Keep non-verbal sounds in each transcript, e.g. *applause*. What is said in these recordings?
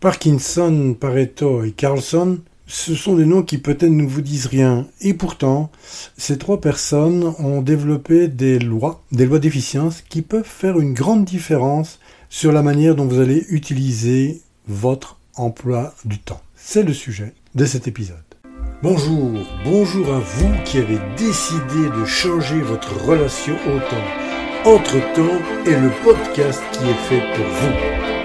Parkinson, Pareto et Carlson, ce sont des noms qui peut-être ne vous disent rien. Et pourtant, ces trois personnes ont développé des lois, des lois d'efficience qui peuvent faire une grande différence sur la manière dont vous allez utiliser votre emploi du temps. C'est le sujet de cet épisode. Bonjour, bonjour à vous qui avez décidé de changer votre relation au temps. Entre-temps est le podcast qui est fait pour vous.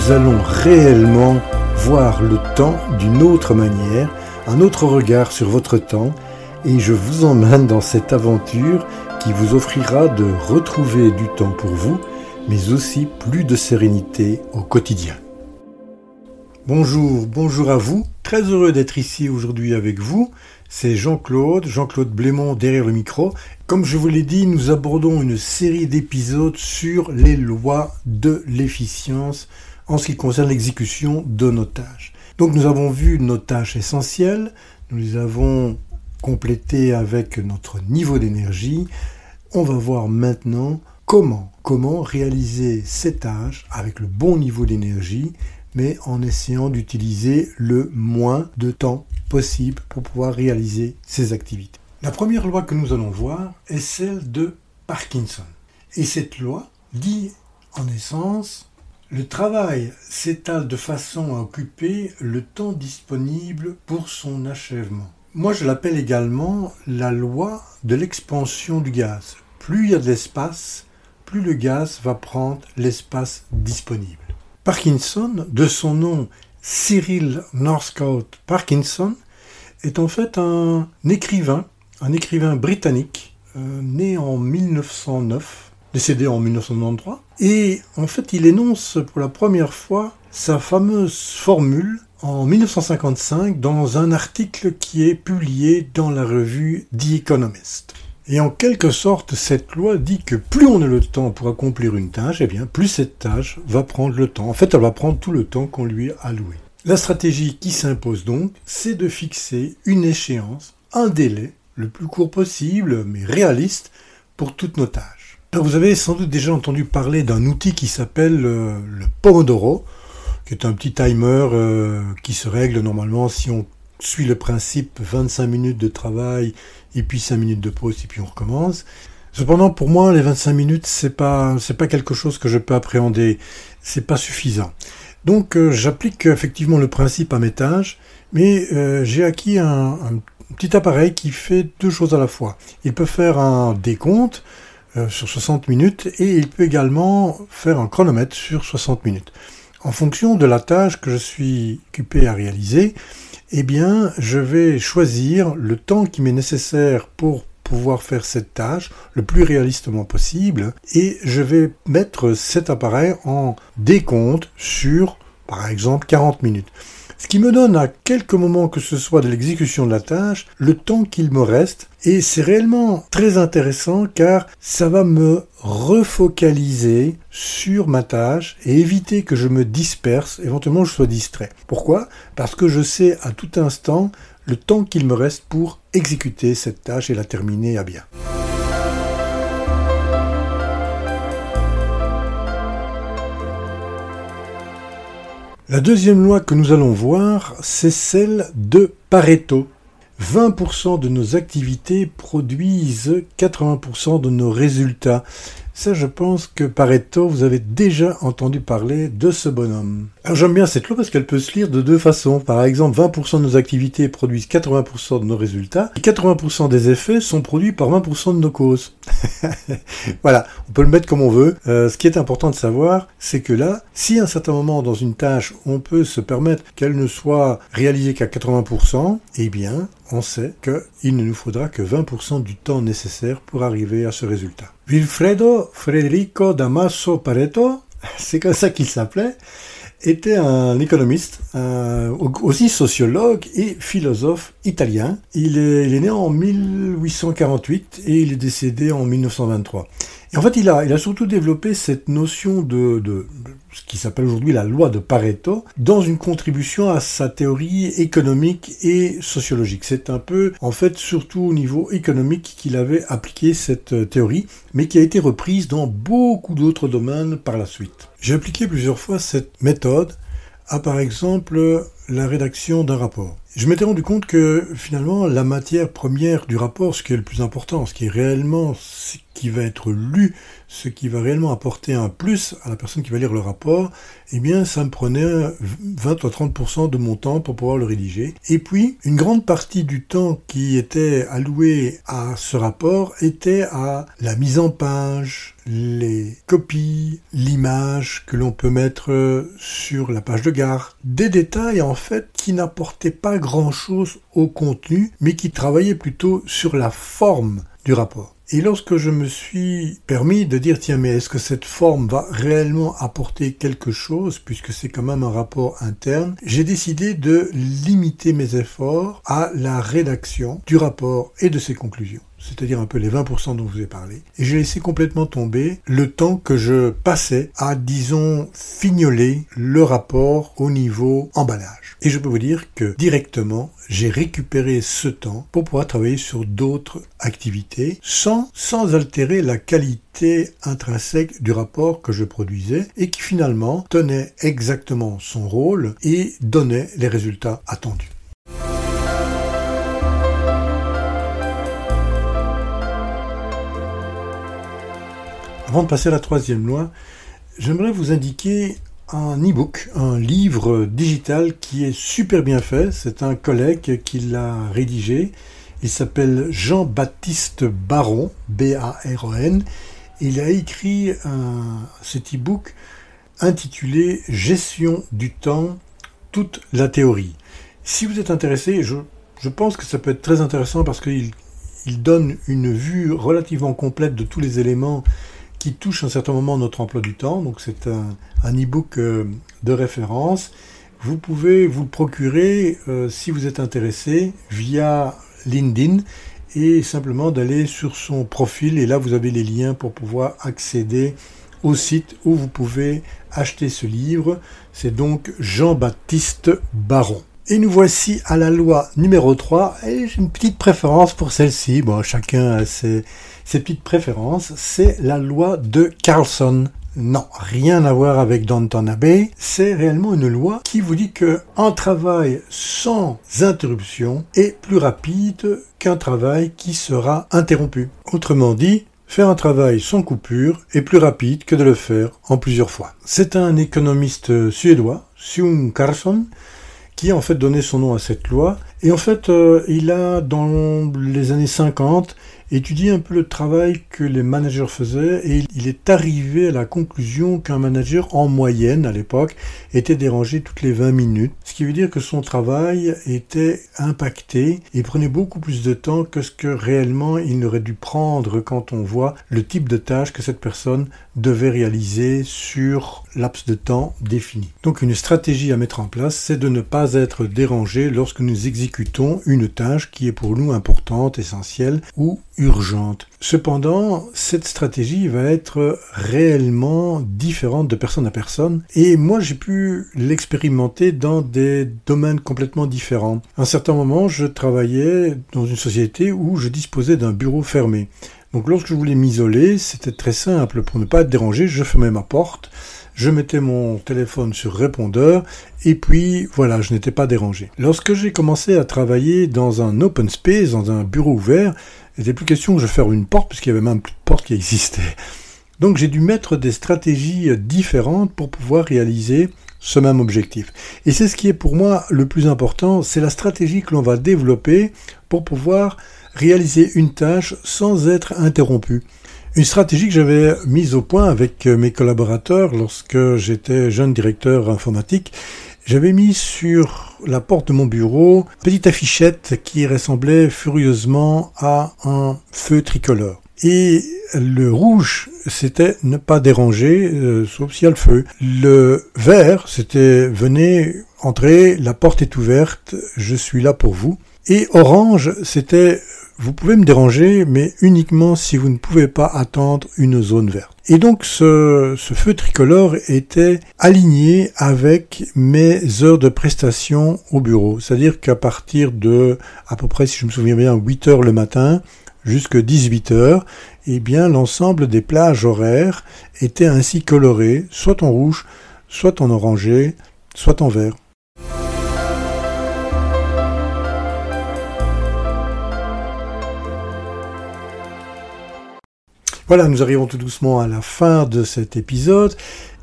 Nous allons réellement voir le temps d'une autre manière, un autre regard sur votre temps, et je vous emmène dans cette aventure qui vous offrira de retrouver du temps pour vous, mais aussi plus de sérénité au quotidien. Bonjour, bonjour à vous, très heureux d'être ici aujourd'hui avec vous. C'est Jean-Claude, Jean-Claude Blémont derrière le micro. Comme je vous l'ai dit, nous abordons une série d'épisodes sur les lois de l'efficience en ce qui concerne l'exécution de nos tâches. Donc nous avons vu nos tâches essentielles, nous les avons complétées avec notre niveau d'énergie. On va voir maintenant comment, comment réaliser ces tâches avec le bon niveau d'énergie, mais en essayant d'utiliser le moins de temps possible pour pouvoir réaliser ces activités. La première loi que nous allons voir est celle de Parkinson. Et cette loi dit en essence le travail s'étale de façon à occuper le temps disponible pour son achèvement. Moi, je l'appelle également la loi de l'expansion du gaz. Plus il y a de l'espace, plus le gaz va prendre l'espace disponible. Parkinson, de son nom Cyril Northcote Parkinson, est en fait un écrivain, un écrivain britannique, euh, né en 1909 décédé en 1993. Et en fait, il énonce pour la première fois sa fameuse formule en 1955 dans un article qui est publié dans la revue The Economist. Et en quelque sorte, cette loi dit que plus on a le temps pour accomplir une tâche, et eh bien, plus cette tâche va prendre le temps. En fait, elle va prendre tout le temps qu'on lui a alloué. La stratégie qui s'impose donc, c'est de fixer une échéance, un délai, le plus court possible, mais réaliste, pour toutes nos tâches vous avez sans doute déjà entendu parler d'un outil qui s'appelle euh, le Pomodoro, qui est un petit timer euh, qui se règle normalement si on suit le principe 25 minutes de travail et puis 5 minutes de pause et puis on recommence. Cependant, pour moi, les 25 minutes, c'est pas, c'est pas quelque chose que je peux appréhender. C'est pas suffisant. Donc, euh, j'applique effectivement le principe à mes tâches, mais j'ai acquis un, petit appareil qui fait deux choses à la fois. Il peut faire un décompte, euh, sur 60 minutes et il peut également faire un chronomètre sur 60 minutes. En fonction de la tâche que je suis occupé à réaliser, eh bien, je vais choisir le temps qui m'est nécessaire pour pouvoir faire cette tâche le plus réalistement possible et je vais mettre cet appareil en décompte sur, par exemple, 40 minutes ce qui me donne à quelques moments que ce soit de l'exécution de la tâche le temps qu'il me reste et c'est réellement très intéressant car ça va me refocaliser sur ma tâche et éviter que je me disperse, éventuellement je sois distrait. Pourquoi? Parce que je sais à tout instant le temps qu'il me reste pour exécuter cette tâche et la terminer à bien. La deuxième loi que nous allons voir, c'est celle de Pareto. 20% de nos activités produisent 80% de nos résultats. Ça, je pense que Pareto, vous avez déjà entendu parler de ce bonhomme. Alors j'aime bien cette loi parce qu'elle peut se lire de deux façons. Par exemple, 20% de nos activités produisent 80% de nos résultats et 80% des effets sont produits par 20% de nos causes. *laughs* voilà, on peut le mettre comme on veut. Euh, ce qui est important de savoir, c'est que là, si à un certain moment dans une tâche, on peut se permettre qu'elle ne soit réalisée qu'à 80%, eh bien, on sait qu'il ne nous faudra que 20% du temps nécessaire pour arriver à ce résultat. Wilfredo Federico Damaso Pareto, *laughs* c'est comme ça qu'il s'appelait, était un économiste, aussi sociologue et philosophe italien. Il est, il est, né en 1848 et il est décédé en 1923. Et en fait, il a, il a surtout développé cette notion de, de, ce qui s'appelle aujourd'hui la loi de Pareto dans une contribution à sa théorie économique et sociologique. C'est un peu, en fait, surtout au niveau économique qu'il avait appliqué cette théorie, mais qui a été reprise dans beaucoup d'autres domaines par la suite. J'ai appliqué plusieurs fois cette méthode à, par exemple, la rédaction d'un rapport. Je m'étais rendu compte que finalement la matière première du rapport, ce qui est le plus important, ce qui est réellement ce qui va être lu, ce qui va réellement apporter un plus à la personne qui va lire le rapport, eh bien ça me prenait 20 à 30% de mon temps pour pouvoir le rédiger. Et puis une grande partie du temps qui était alloué à ce rapport était à la mise en page, les copies, l'image que l'on peut mettre sur la page de gare, des détails en fait qui n'apportaient pas grand-chose au contenu, mais qui travaillaient plutôt sur la forme du rapport. Et lorsque je me suis permis de dire, tiens, mais est-ce que cette forme va réellement apporter quelque chose, puisque c'est quand même un rapport interne, j'ai décidé de limiter mes efforts à la rédaction du rapport et de ses conclusions c'est-à-dire un peu les 20% dont je vous ai parlé, et j'ai laissé complètement tomber le temps que je passais à, disons, fignoler le rapport au niveau emballage. Et je peux vous dire que directement, j'ai récupéré ce temps pour pouvoir travailler sur d'autres activités sans, sans altérer la qualité intrinsèque du rapport que je produisais et qui finalement tenait exactement son rôle et donnait les résultats attendus. Avant de passer à la troisième loi, j'aimerais vous indiquer un e-book, un livre digital qui est super bien fait. C'est un collègue qui l'a rédigé. Il s'appelle Jean-Baptiste Baron, B-A-R-O-N. Il a écrit cet e-book intitulé Gestion du temps, toute la théorie. Si vous êtes intéressé, je, pense que ça peut être très intéressant parce qu'il il donne une vue relativement complète de tous les éléments qui touche à un certain moment notre emploi du temps. Donc c'est un, un e-book euh, de référence. Vous pouvez vous le procurer euh, si vous êtes intéressé via LinkedIn et simplement d'aller sur son profil et là vous avez les liens pour pouvoir accéder au site où vous pouvez acheter ce livre. C'est donc Jean-Baptiste Baron. Et nous voici à la loi numéro 3 et j'ai une petite préférence pour celle-ci. Bon, chacun a ses, ses petites préférences, c'est la loi de Carlson. Non, rien à voir avec Downton Abbey. C'est réellement une loi qui vous dit que un travail sans interruption est plus rapide qu'un travail qui sera interrompu. Autrement dit, Faire un travail sans coupure est plus rapide que de le faire en plusieurs fois. C'est un économiste suédois, Sung Carlson, qui a en fait donné son nom à cette loi. Et en fait, euh, il a, dans les années 50, étudié un peu le travail que les managers faisaient et il est arrivé à la conclusion qu'un manager en moyenne à l'époque était dérangé toutes les 20 minutes, ce qui veut dire que son travail était impacté et prenait beaucoup plus de temps que ce que réellement il n'aurait dû prendre quand on voit le type de tâche que cette personne devait réaliser sur laps de temps défini. Donc une stratégie à mettre en place, c'est de ne pas être dérangé lorsque nous exécutons une tâche qui est pour nous importante, essentielle ou urgente. Cependant, cette stratégie va être réellement différente de personne à personne et moi j'ai pu l'expérimenter dans des domaines complètement différents. À un certain moment, je travaillais dans une société où je disposais d'un bureau fermé. Donc lorsque je voulais m'isoler, c'était très simple. Pour ne pas être dérangé, je fermais ma porte, je mettais mon téléphone sur répondeur, et puis voilà, je n'étais pas dérangé. Lorsque j'ai commencé à travailler dans un open space, dans un bureau ouvert, il n'était plus question que je ferme une porte, puisqu'il y avait même plus de porte qui existait. Donc j'ai dû mettre des stratégies différentes pour pouvoir réaliser ce même objectif. Et c'est ce qui est pour moi le plus important, c'est la stratégie que l'on va développer pour pouvoir réaliser une tâche sans être interrompu. Une stratégie que j'avais mise au point avec mes collaborateurs lorsque j'étais jeune directeur informatique. J'avais mis sur la porte de mon bureau une petite affichette qui ressemblait furieusement à un feu tricolore. Et le rouge, c'était ne pas déranger, euh, sauf s'il y a le feu. Le vert, c'était venez, entrez, la porte est ouverte, je suis là pour vous. Et orange, c'était vous pouvez me déranger, mais uniquement si vous ne pouvez pas attendre une zone verte. Et donc ce, feu tricolore était aligné avec mes heures de prestation au bureau. C'est-à-dire qu'à partir de, à peu près, si je me souviens bien, 8 heures le matin, jusqu'à 18 heures, eh bien l'ensemble des plages horaires étaient ainsi colorées, soit en rouge, soit en orangé, soit en vert. Voilà, nous arrivons tout doucement à la fin de cet épisode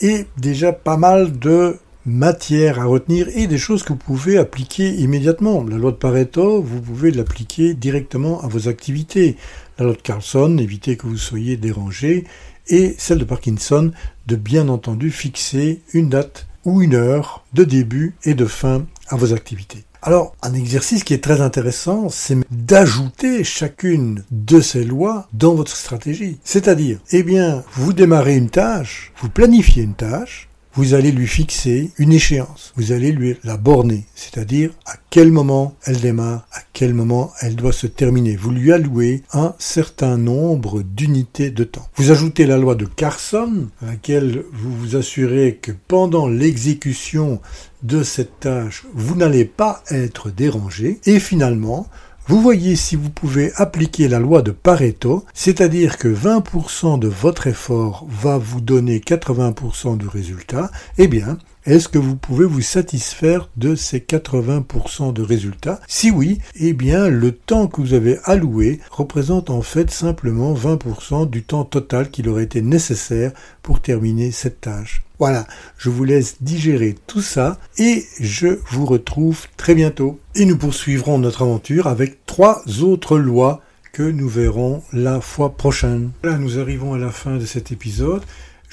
et déjà pas mal de matière à retenir et des choses que vous pouvez appliquer immédiatement. La loi de Pareto, vous pouvez l'appliquer directement à vos activités. La loi de Carlson, évitez que vous soyez dérangé. Et celle de Parkinson, de bien entendu fixer une date ou une heure de début et de fin à vos activités. Alors, un exercice qui est très intéressant, c'est d'ajouter chacune de ces lois dans votre stratégie. C'est-à-dire, eh bien, vous démarrez une tâche, vous planifiez une tâche, vous allez lui fixer une échéance. Vous allez lui la borner, c'est-à-dire à quel moment elle démarre, à quel moment elle doit se terminer. Vous lui allouez un certain nombre d'unités de temps. Vous ajoutez la loi de Carson, à laquelle vous vous assurez que pendant l'exécution de cette tâche, vous n'allez pas être dérangé. Et finalement, vous voyez si vous pouvez appliquer la loi de Pareto, c'est-à-dire que 20% de votre effort va vous donner 80% du résultat, eh bien, est-ce que vous pouvez vous satisfaire de ces 80% de résultats? Si oui, eh bien le temps que vous avez alloué représente en fait simplement 20% du temps total qu'il aurait été nécessaire pour terminer cette tâche. Voilà, je vous laisse digérer tout ça et je vous retrouve très bientôt. Et nous poursuivrons notre aventure avec trois autres lois que nous verrons la fois prochaine. Là, nous arrivons à la fin de cet épisode.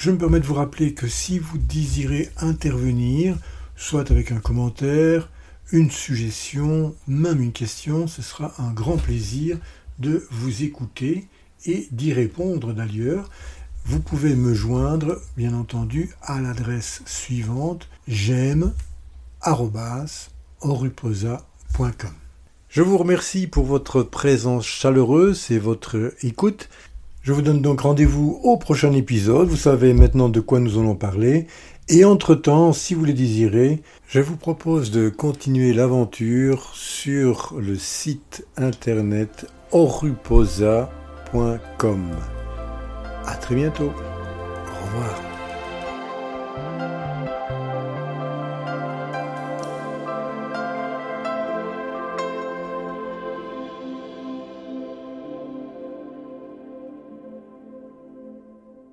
Je me permets de vous rappeler que si vous désirez intervenir, soit avec un commentaire, une suggestion, même une question, ce sera un grand plaisir de vous écouter et d'y répondre d'ailleurs. Vous pouvez me joindre, bien entendu, à l'adresse suivante j'aime Je vous remercie pour votre présence chaleureuse et votre écoute. Je vous donne donc rendez-vous au prochain épisode. Vous savez maintenant de quoi nous allons parler. Et entre-temps, si vous le désirez, je vous propose de continuer l'aventure sur le site internet oruposa.com. À très bientôt. Au revoir.